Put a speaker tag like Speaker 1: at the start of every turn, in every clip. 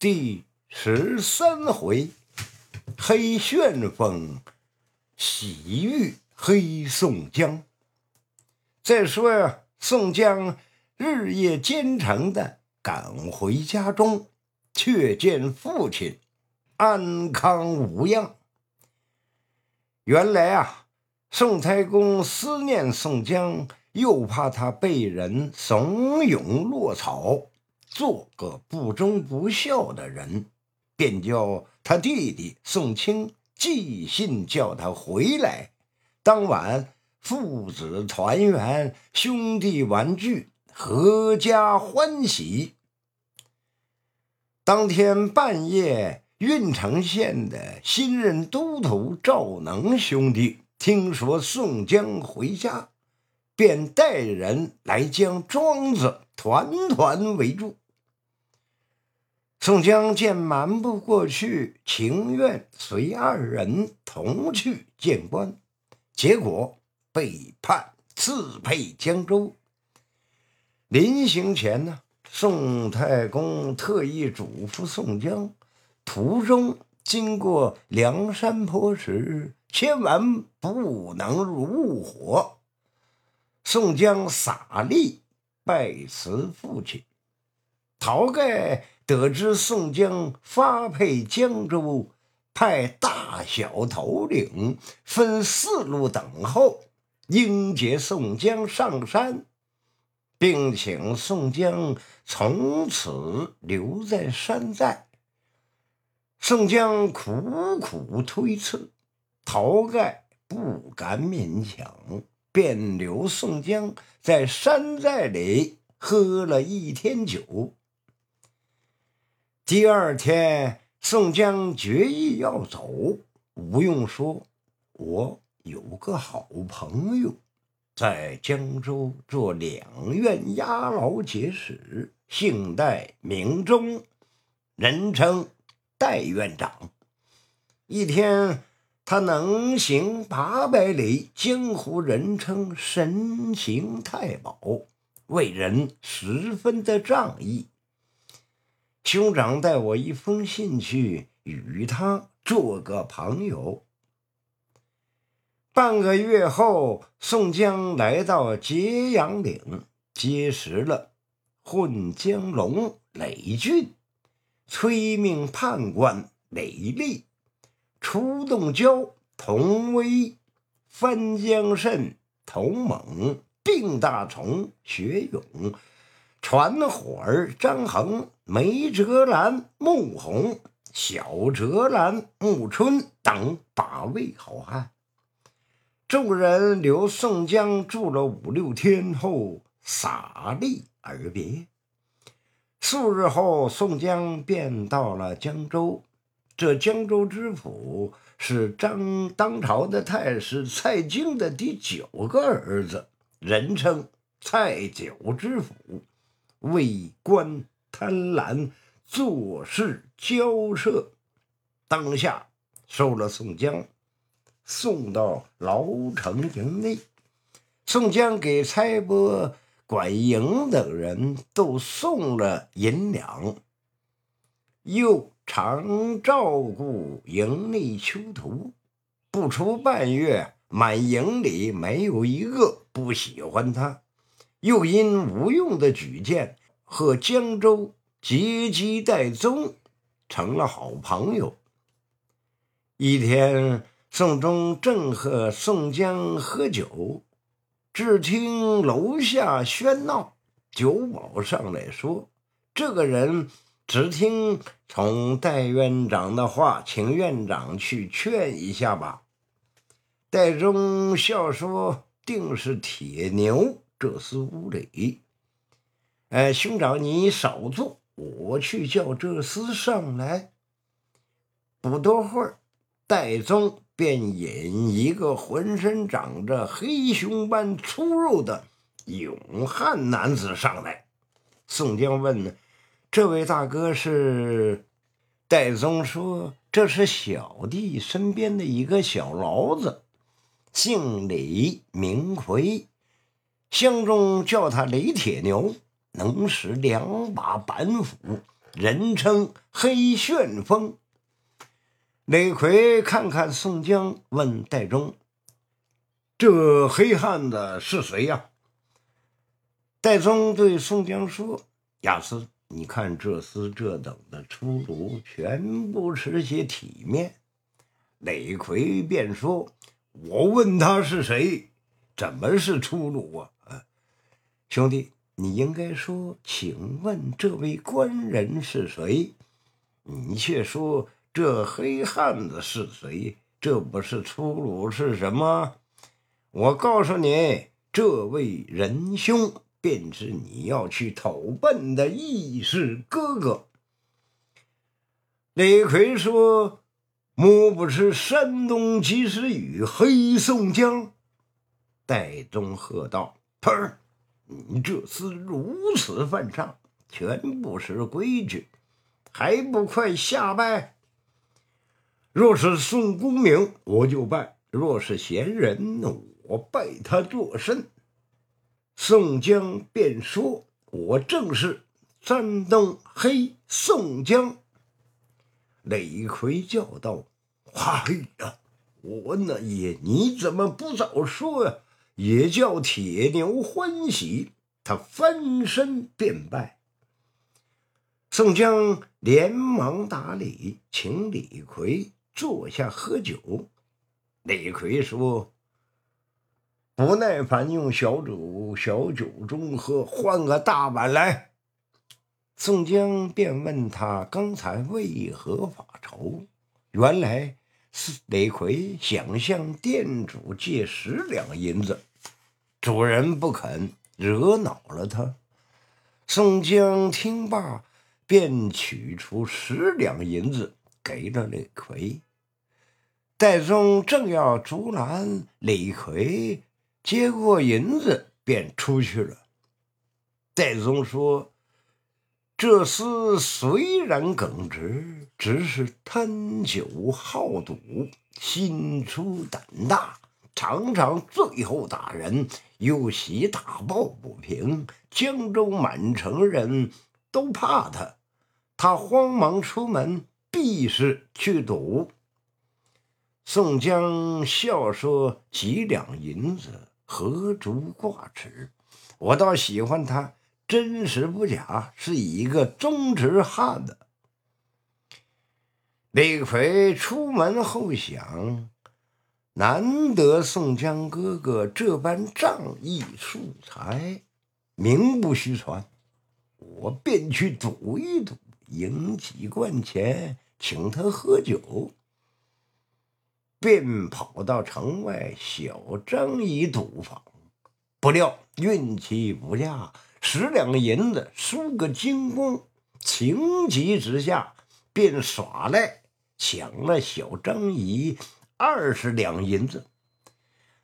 Speaker 1: 第十三回，黑旋风喜遇黑宋江。再说呀，宋江日夜兼程的赶回家中，却见父亲安康无恙。原来啊，宋太公思念宋江，又怕他被人怂恿落草。做个不忠不孝的人，便叫他弟弟宋清寄信叫他回来。当晚父子团圆，兄弟团聚，阖家欢喜。当天半夜，郓城县的新任都头赵能兄弟听说宋江回家，便带人来将庄子团团围住。宋江见瞒不过去，情愿随二人同去见官，结果被判刺配江州。临行前呢，宋太公特意嘱咐宋江，途中经过梁山坡时，千万不能入火。宋江洒力拜辞父亲，晁盖。得知宋江发配江州，派大小头领分四路等候，迎接宋江上山，并请宋江从此留在山寨。宋江苦苦推辞，晁盖不敢勉强，便留宋江在山寨里喝了一天酒。第二天，宋江决意要走。吴用说：“我有个好朋友，在江州做两院押牢节使，姓戴名忠，人称戴院长。一天，他能行八百里，江湖人称神行太保，为人十分的仗义。”兄长带我一封信去，与他做个朋友。半个月后，宋江来到揭阳岭，结识了混江龙雷俊、催命判官雷厉、出洞蛟童威、翻江蜃童猛、病大虫学勇。传火儿张衡、梅哲兰、穆弘、小哲兰、穆春等八位好汉，众人留宋江住了五六天后，洒泪而别。数日后，宋江便到了江州。这江州知府是张当朝的太师蔡京的第九个儿子，人称蔡九知府。为官贪婪，做事骄奢，当下收了宋江，送到牢城营内。宋江给差拨、管营等人都送了银两，又常照顾营内囚徒。不出半月，满营里没有一个不喜欢他。又因吴用的举荐，和江州结基戴宗成了好朋友。一天，宋忠正和宋江喝酒，只听楼下喧闹，酒保上来说：“这个人只听从戴院长的话，请院长去劝一下吧。”戴宗笑说：“定是铁牛。”这厮无礼！哎，兄长，你少坐，我去叫这厮上来。不多会儿，戴宗便引一个浑身长着黑熊般粗肉的勇汉男子上来。宋江问：“这位大哥是？”戴宗说：“这是小弟身边的一个小牢子，姓李，名奎。”乡中叫他雷铁牛，能使两把板斧，人称黑旋风。李逵看看宋江，问戴宗：“这黑汉子是谁呀？”戴宗对宋江说：“亚斯，你看这厮这等的出炉，全不吃些体面。”李逵便说：“我问他是谁，怎么是出炉啊？”兄弟，你应该说：“请问这位官人是谁？”你却说。这黑汉子是谁？这不是粗鲁是什么？我告诉你，这位仁兄便是你要去投奔的义士哥哥。李逵说：“莫不是山东及时雨黑宋江？”戴宗喝道：“砰！你这厮如此犯上，全不识规矩，还不快下拜！”若是宋公明，我就拜；若是闲人，我拜他作甚。宋江便说：“我正是山东黑宋江。”李逵叫道：“哎呀，我那爷，你怎么不早说呀？”也叫铁牛欢喜，他翻身便拜。宋江连忙打礼，请李逵。坐下喝酒，李逵说：“不耐烦，用小酒小酒盅喝，换个大碗来。”宋江便问他刚才为何发愁，原来李逵想向店主借十两银子，主人不肯，惹恼了他。宋江听罢，便取出十两银子给了李逵。戴宗正要阻拦李逵，接过银子便出去了。戴宗说：“这厮虽然耿直，只是贪酒好赌，心粗胆大，常常醉后打人，又喜打抱不平。江州满城人都怕他，他慌忙出门，必是去赌。”宋江笑说：“几两银子何足挂齿？我倒喜欢他，真实不假，是一个忠直汉子。”李逵出门后想：难得宋江哥哥这般仗义疏财，名不虚传，我便去赌一赌，赢几贯钱，请他喝酒。便跑到城外小张一赌坊，不料运气不佳，十两银子输个精光，情急之下便耍赖抢了小张姨二十两银子。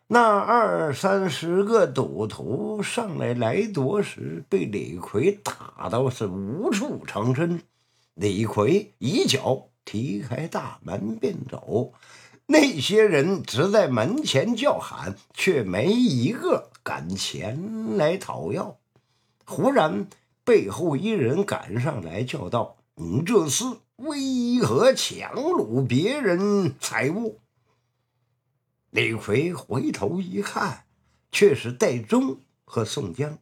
Speaker 1: 那二三十个赌徒上来来夺时，被李逵打到是无处藏身。李逵一脚踢开大门便走。那些人只在门前叫喊，却没一个敢前来讨要。忽然，背后一人赶上来，叫道：“你这是为何强掳别人财物？”李逵回头一看，却是戴宗和宋江。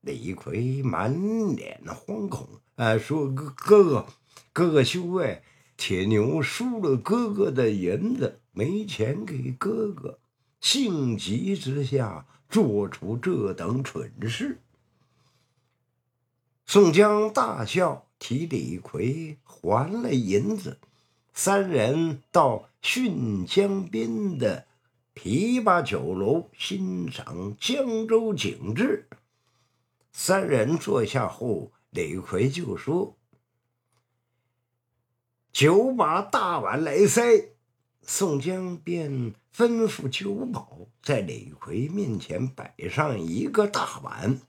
Speaker 1: 李逵满脸惶恐，啊，说：“哥哥哥，哥休畏。”铁牛输了哥哥的银子，没钱给哥哥，性急之下做出这等蠢事。宋江大笑，替李逵还了银子。三人到浚江边的琵琶酒楼欣赏江州景致。三人坐下后，李逵就说。酒把大碗来塞，宋江便吩咐酒保在李逵面前摆上一个大碗。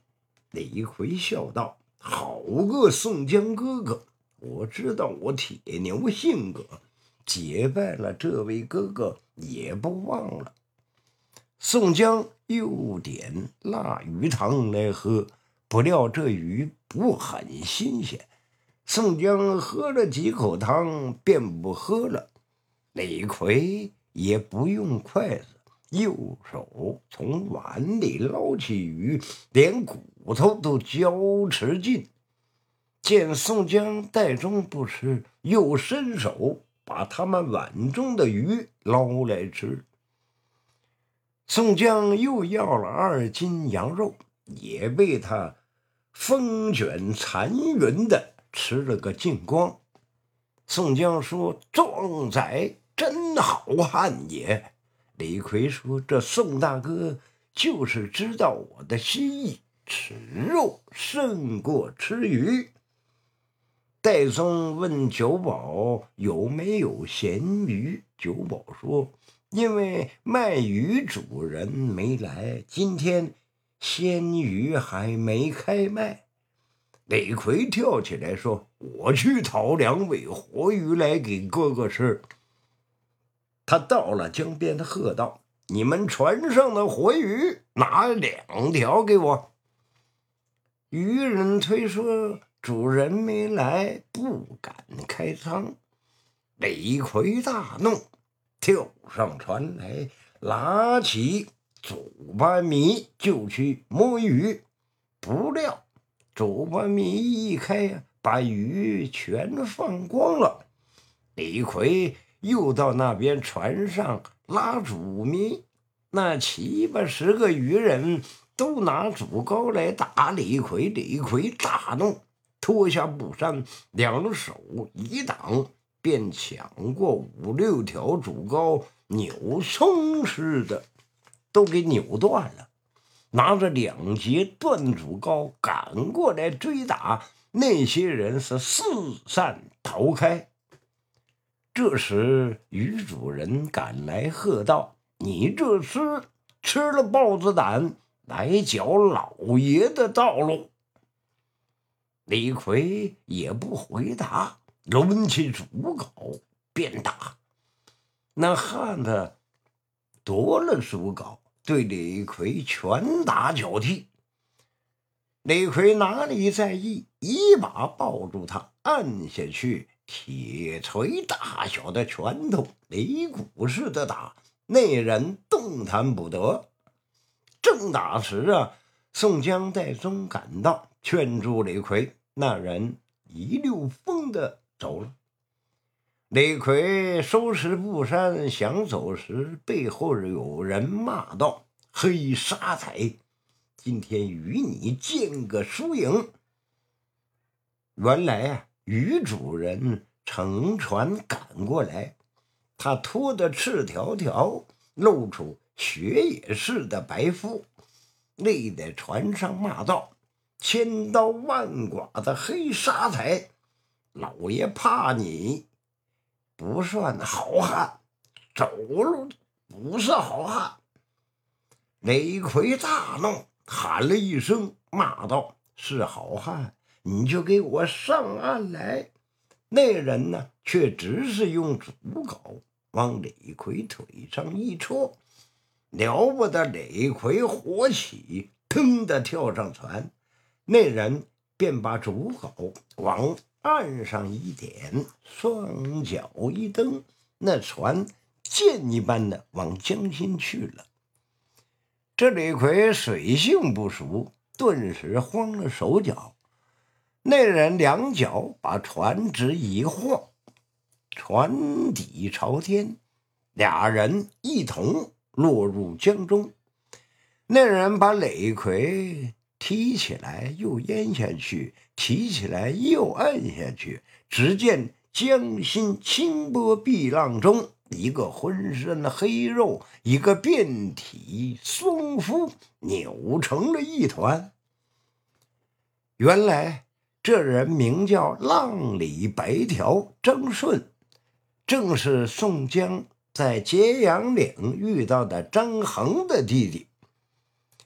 Speaker 1: 李逵笑道：“好个宋江哥哥，我知道我铁牛性格，结拜了这位哥哥也不忘了。”宋江又点腊鱼汤来喝，不料这鱼不很新鲜。宋江喝了几口汤，便不喝了。李逵也不用筷子，右手从碗里捞起鱼，连骨头都嚼吃尽。见宋江、戴宗不吃，又伸手把他们碗中的鱼捞来吃。宋江又要了二斤羊肉，也被他风卷残云的吃了个精光。宋江说：“壮仔真好汉也。”李逵说：“这宋大哥就是知道我的心意，吃肉胜过吃鱼。”戴宗问酒保有没有咸鱼，酒保说。因为卖鱼主人没来，今天鲜鱼还没开卖。李逵跳起来说：“我去讨两尾活鱼来给哥哥吃。”他到了江边，喝道：“你们船上的活鱼拿两条给我。”渔人推说：“主人没来，不敢开仓。”李逵大怒。跳上船来，拿起竹把米就去摸鱼，不料竹把米一开呀，把鱼全放光了。李逵又到那边船上拉竹篾，那七八十个渔人都拿竹篙来打李逵。李逵大怒，脱下布衫，两手一挡。便抢过五六条竹篙，扭葱似的都给扭断了。拿着两截断竹篙赶过来追打，那些人是四散逃开。这时，女主人赶来喝道：“你这厮吃了豹子胆，来搅老爷的道路。”李逵也不回答。抡起竹篙便打，那汉子夺了竹篙，对李逵拳打脚踢。李逵哪里在意，一把抱住他，按下去，铁锤大小的拳头，擂鼓似的打，那人动弹不得。正打时啊，宋江、戴宗赶到，劝住李逵，那人一溜风的。走了，李逵收拾布衫想走时，背后有人骂道：“黑沙仔，今天与你见个输赢。”原来啊，于主人乘船赶过来，他脱得赤条条，露出雪野似的白肤，立在船上骂道：“千刀万剐的黑沙才！”老爷怕你不算好汉，走路不是好汉。李逵大怒，喊了一声，骂道：“是好汉，你就给我上岸来！”那人呢，却只是用竹篙往李逵腿上一戳，了不得！李逵火起，腾的跳上船，那人便把竹篙往。岸上一点，双脚一蹬，那船箭一般的往江心去了。这李逵水性不熟，顿时慌了手脚。那人两脚把船只一晃，船底朝天，俩人一同落入江中。那人把李逵。提起来又咽下去，提起来又按下去。只见江心清波碧浪中，一个浑身黑肉，一个遍体松肤，扭成了一团。原来这人名叫浪里白条张顺，正是宋江在揭阳岭遇到的张衡的弟弟。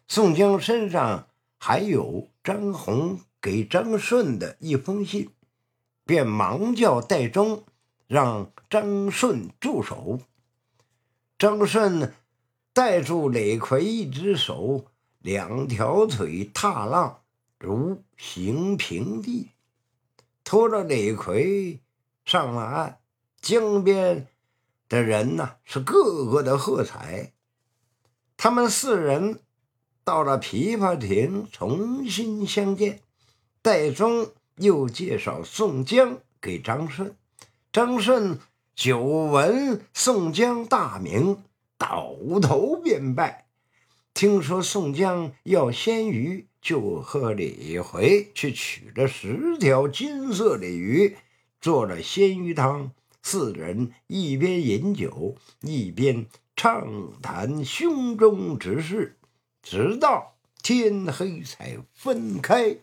Speaker 1: 宋江身上。还有张宏给张顺的一封信，便忙叫戴宗让张顺住手。张顺带住李逵一只手，两条腿踏浪如行平地。拖着李逵上了岸。江边的人呢，是个个的喝彩。他们四人到了琵琶亭，重新相见。戴宗又介绍宋江给张顺，张顺久闻宋江大名，倒头便拜。听说宋江要鲜鱼，就和李逵去取了十条金色的鱼，做了鲜鱼汤。四人一边饮酒，一边畅谈胸中之事，直到天黑才分开。